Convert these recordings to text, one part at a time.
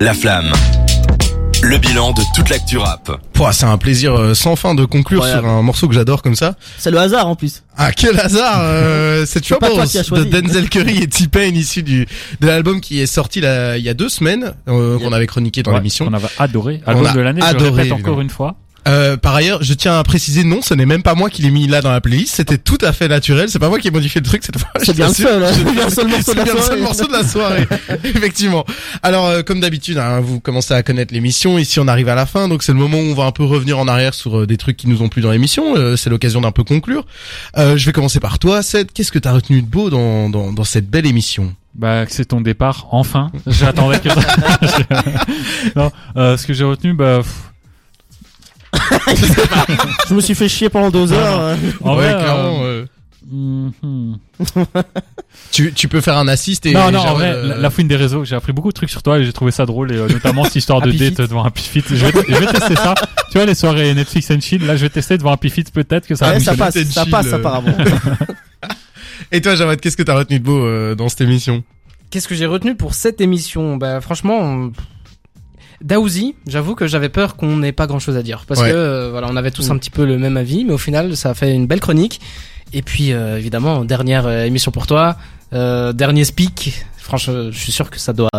La Flamme. Le bilan de toute l'actu rap. Pouah, c'est un plaisir euh, sans fin de conclure sur un morceau que j'adore comme ça. C'est le hasard en plus. Ah quel hasard euh, C'est pas toi qui as de choisi. Denzel Curry et T-Pain issu du de l'album qui est sorti là, il y a deux semaines euh, qu'on avait chroniqué dans Ouais, l'émission. On avait adoré. On Album a de l'année, je répète évidemment. encore une fois. Euh, par ailleurs, je tiens à préciser non, ce n'est même pas moi qui l'ai mis là dans la playlist, c'était tout à fait naturel, c'est pas moi qui ai modifié le truc cette fois. C'est bien le je t'assure. seul, hein. Bien le seul morceau de la soirée. morceau de la soirée. Effectivement. Alors euh, comme d'habitude, hein, vous commencez à connaître l'émission, ici on arrive à la fin, donc c'est le moment où on va un peu revenir en arrière sur euh, des trucs qui nous ont plu dans l'émission, Euh, c'est l'occasion d'un peu conclure. Euh, je vais commencer par toi, Seth, qu'est-ce que t'as retenu de beau dans, dans, dans cette belle émission? Bah, c'est ton départ, enfin. J'attendais que non, euh, ce que j'ai retenu, bah, pff, Je me suis fait chier pendant deux heures. euh. en vrai, euh, clairement, euh, mhm. tu, tu peux faire un assist et non, non, en vrai, euh, la, la fouine des réseaux, j'ai appris beaucoup de trucs sur toi et j'ai trouvé ça drôle et euh, notamment cette histoire de date devant un Pifit. Je vais, je vais tester ça. Tu vois, les soirées Netflix and chill, là, je vais tester devant un Pifit, peut-être que ça va Ouais, ça fonctionner. passe, ça chill, passe apparemment. Et toi Jawad, qu'est-ce que t'as retenu de beau euh, dans cette émission? Qu'est-ce que j'ai retenu pour cette émission? Bah franchement, on- Daouzi, j'avoue que j'avais peur qu'on n'ait pas grand-chose à dire parce Ouais. que euh, voilà, on avait tous Mm. un petit peu le même avis, mais au final, ça a fait une belle chronique. Et puis euh, évidemment, dernière euh, émission pour toi, euh, dernier speak. Franchement, je suis sûr que ça doit.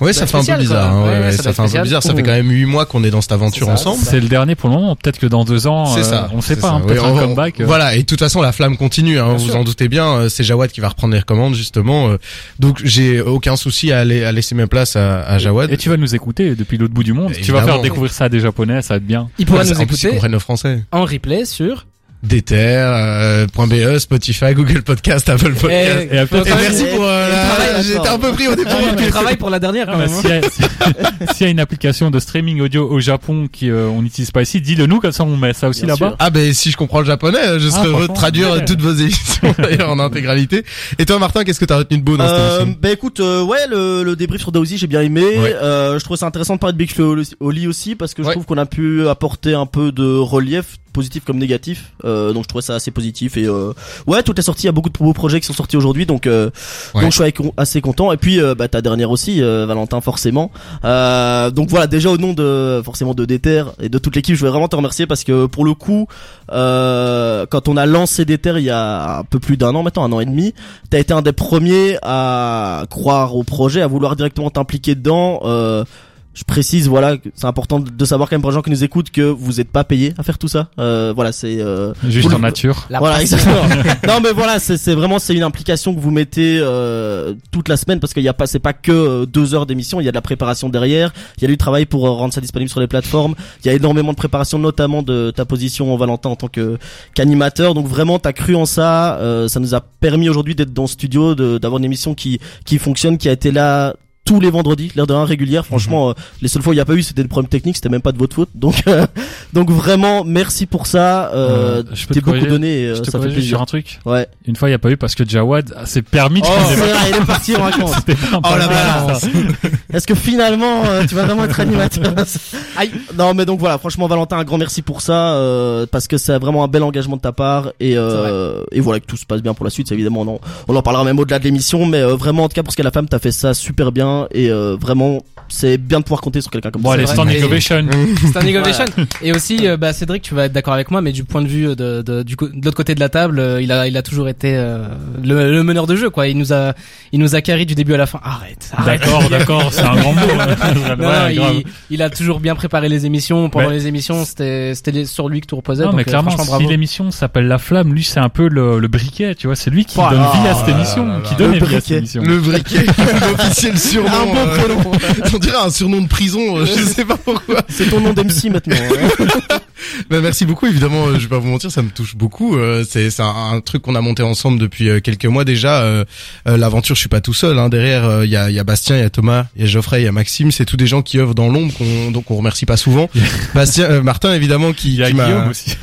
Euh, Ouais, Ça fait un peu bizarre. quoi. hein, Ouais, ouais, ouais, ça, fait un peu bizarre. Ça fait quand même huit mois qu'on est dans cette aventure ça, ensemble. c'est le dernier pour le moment. Peut-être que dans deux ans, C'est euh, ça. on sait pas, hein, peut-être Oui, un on- comeback. euh. Voilà. Et de toute façon, la flamme continue. Hein, vous sûr. en doutez bien. euh, C'est Jawad qui va reprendre les commandes justement. euh, Donc j'ai aucun souci à aller à laisser ma place à, à Jawad. Et tu vas nous écouter depuis l'autre bout du monde. Tu vas faire découvrir ça à des japonais, ça va être bien. Il pourra Ouais, nous en plus, ils écouter comprennent le français. en replay sur. Déter, euh, .be, Spotify, Google Podcast, Apple Podcast. Et après, Et quand merci pour euh, J'étais un peu pris au départ. Tu travailles pour la dernière quand Ah, bah, hein. s'il y a- s'il y a une application de streaming audio au Japon qui euh, on n'utilise pas ici, dis-le nous comme ça on met ça aussi là-bas. Ah ben si je comprends le japonais, je serais heureux de traduire ouais. toutes vos émissions d'ailleurs en intégralité. Et toi Martin, qu'est-ce que t'as retenu de beau dans cette Euh, émission bah écoute, euh, ouais, le, le débrief sur Daouzi, j'ai bien aimé. Ouais. Euh, je trouve ça intéressant de parler de Big Flo Oli aussi parce que je Ouais. trouve qu'on a pu apporter un peu de relief, positif comme négatif. Euh, donc je trouvais ça assez positif et euh, ouais, tout est sorti. Il y a beaucoup de beaux projets qui sont sortis aujourd'hui, donc euh, Ouais. donc je suis assez content. Et puis euh, bah ta dernière aussi, euh, Valentin forcément. Euh, donc voilà, déjà au nom de forcément de Déter et de toute l'équipe, je voulais vraiment te remercier parce que pour le coup, euh, quand on a lancé Déter il y a un peu plus d'un an maintenant, un an et demi, t'as été un des premiers à croire au projet, à vouloir directement t'impliquer dedans. Euh, je précise, voilà, que c'est important de savoir quand même pour les gens qui nous écoutent que vous n'êtes pas payé à faire tout ça. Euh, voilà, c'est euh, Juste en le- nature. La voilà, exactement. non, mais voilà, c'est c'est vraiment c'est une implication que vous mettez euh, toute la semaine parce qu'il y a pas c'est pas que deux heures d'émission, il y a de la préparation derrière, il y a du travail pour rendre ça disponible sur les plateformes, il y a énormément de préparation, notamment de ta position Valentin en tant que qu'animateur. Donc vraiment, t'as cru en ça, euh, ça nous a permis aujourd'hui d'être dans le studio, de- d'avoir une émission qui qui fonctionne, qui a été là tous les vendredis, l'air de rien régulière. Franchement, euh, les seules fois où il n'y a pas eu, c'était des problèmes techniques, c'était même pas de votre faute. Donc, euh, donc vraiment, merci pour ça. Euh, Euh, je peux t'es te beaucoup donné, et, euh, Je te ça fait plaisir. sur un truc. Ouais. Une fois il y a pas eu parce que Jawad s'est permis de Oh, c'est vrai, il est parti en Oh la balance. Est-ce que finalement, euh, tu vas vraiment être animateur Aïe. Non, mais donc voilà, franchement, Valentin, un grand merci pour ça, euh, parce que c'est vraiment un bel engagement de ta part, et euh, et voilà que tout se passe bien pour la suite. Évidemment, on en, on en parlera même au-delà de l'émission, mais euh, vraiment, en tout cas, pour ce qu'est la femme, t'as fait ça super bien, et euh, vraiment, c'est bien de pouvoir compter sur quelqu'un comme Bon ça. allez, vrai. standing Et- ovation. C'est un innovation. Et aussi, euh, bah, Cédric, tu vas être d'accord avec moi, mais du point de vue de, de, du de l'autre côté de la table, euh, il a, il a toujours été euh, le, le meneur de jeu, quoi. Il nous a, il nous a carré du début à la fin. Arrête. arrête. D'accord, d'accord, c'est un grand mot. hein. Non, Ouais, non, grave. il, il a toujours bien préparé les émissions. Pendant Ouais. les émissions, c'était, c'était sur lui que tout reposait. Non, donc, mais euh, clairement, si l'émission s'appelle La Flamme, lui, c'est un peu le, le briquet, tu vois. C'est lui qui Oh donne là vie à cette là émission, là qui là. donne Le vie à cette briquet. émission. Le briquet, l'officiel surnom. Un bon euh, on dirait un surnom de prison, euh, je sais pas pourquoi. C'est ton nom d'MC maintenant. hein. Bah, merci beaucoup, évidemment, euh, je vais pas vous mentir, ça me touche beaucoup. euh, c'est un, un truc qu'on a monté ensemble depuis euh, quelques mois déjà. L'aventure, je suis pas tout seul. Hein, derrière, il y, a, il y a Bastien, il y a Thomas, il y a Geoffrey, il y a Maxime. C'est tous des gens qui œuvrent dans l'ombre, qu'on donc on remercie pas souvent. Bastien, euh, Martin, évidemment, qui, Il y a qui m'a- Guillaume aussi.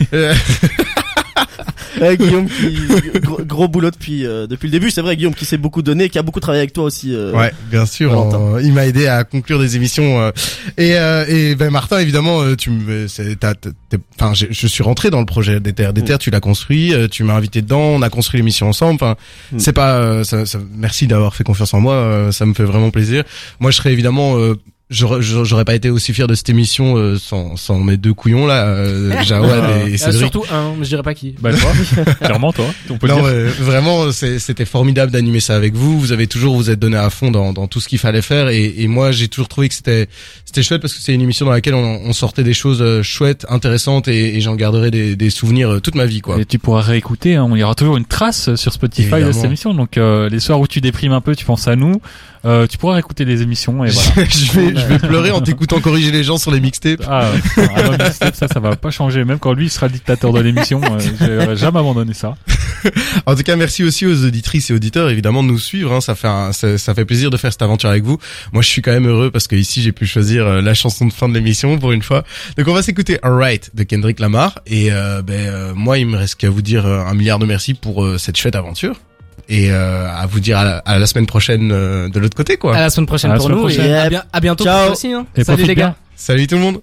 Euh, Ouais, Guillaume qui gros, gros boulot depuis euh, depuis le début. C'est vrai, Guillaume qui s'est beaucoup donné, qui a beaucoup travaillé avec toi aussi. euh, Ouais, bien sûr. En- il m'a aidé à conclure des émissions. euh, et euh, et ben Martin, évidemment, euh, tu me, enfin, je suis rentré dans le projet des terres. Des Mm. terres, tu l'as construit. euh, tu m'as invité dedans. On a construit l'émission ensemble. Enfin, Mm. c'est pas. euh, ça, ça- merci d'avoir fait confiance en moi. euh, ça me fait vraiment plaisir. Moi, je serais évidemment. Euh, J'aurais j'aurais pas été aussi fier de cette émission euh, sans, sans mes deux couillons là, euh, Jawad et Euh, Cédric. surtout un, mais je dirais pas qui. Bah toi, clairement toi, on peut Non, dire. ouais, vraiment, c'est- c'était formidable d'animer ça avec vous. Vous avez toujours vous êtes donné à fond dans, dans tout ce qu'il fallait faire, et, et moi j'ai toujours trouvé que c'était c'était chouette parce que c'est une émission dans laquelle on, on sortait des choses euh, chouettes, intéressantes, et, et j'en garderai des, des souvenirs euh, toute ma vie, quoi. Et tu pourras réécouter, hein, il y aura toujours une trace sur Spotify de Évidemment. cette émission. Donc euh, les soirs où tu déprimes un peu, tu penses à nous, euh, tu pourras réécouter des émissions et voilà. je vais je vais pleurer en t'écoutant corriger les gens sur les mixtapes. Ah, ouais. mixtape, ça, ça va pas changer. Même quand lui il sera le dictateur de l'émission, euh, jamais abandonné ça. En tout cas, merci aussi aux auditrices et auditeurs évidemment de nous suivre. Hein, ça fait un- ça, ça fait plaisir de faire cette aventure avec vous. Moi, je suis quand même heureux parce que ici j'ai pu choisir euh, la chanson de fin de l'émission pour une fois. Donc on va s'écouter Alright de Kendrick Lamar. Et euh, ben euh, moi, il me reste qu'à vous dire un milliard de merci pour cette chouette aventure. Et euh, à vous dire à la, à la semaine prochaine euh, de l'autre côté quoi. À la semaine prochaine À la pour semaine nous et à, bien- à bientôt Ciao. pour aussi. Hein. Et Salut les gars. bien. Salut tout le monde.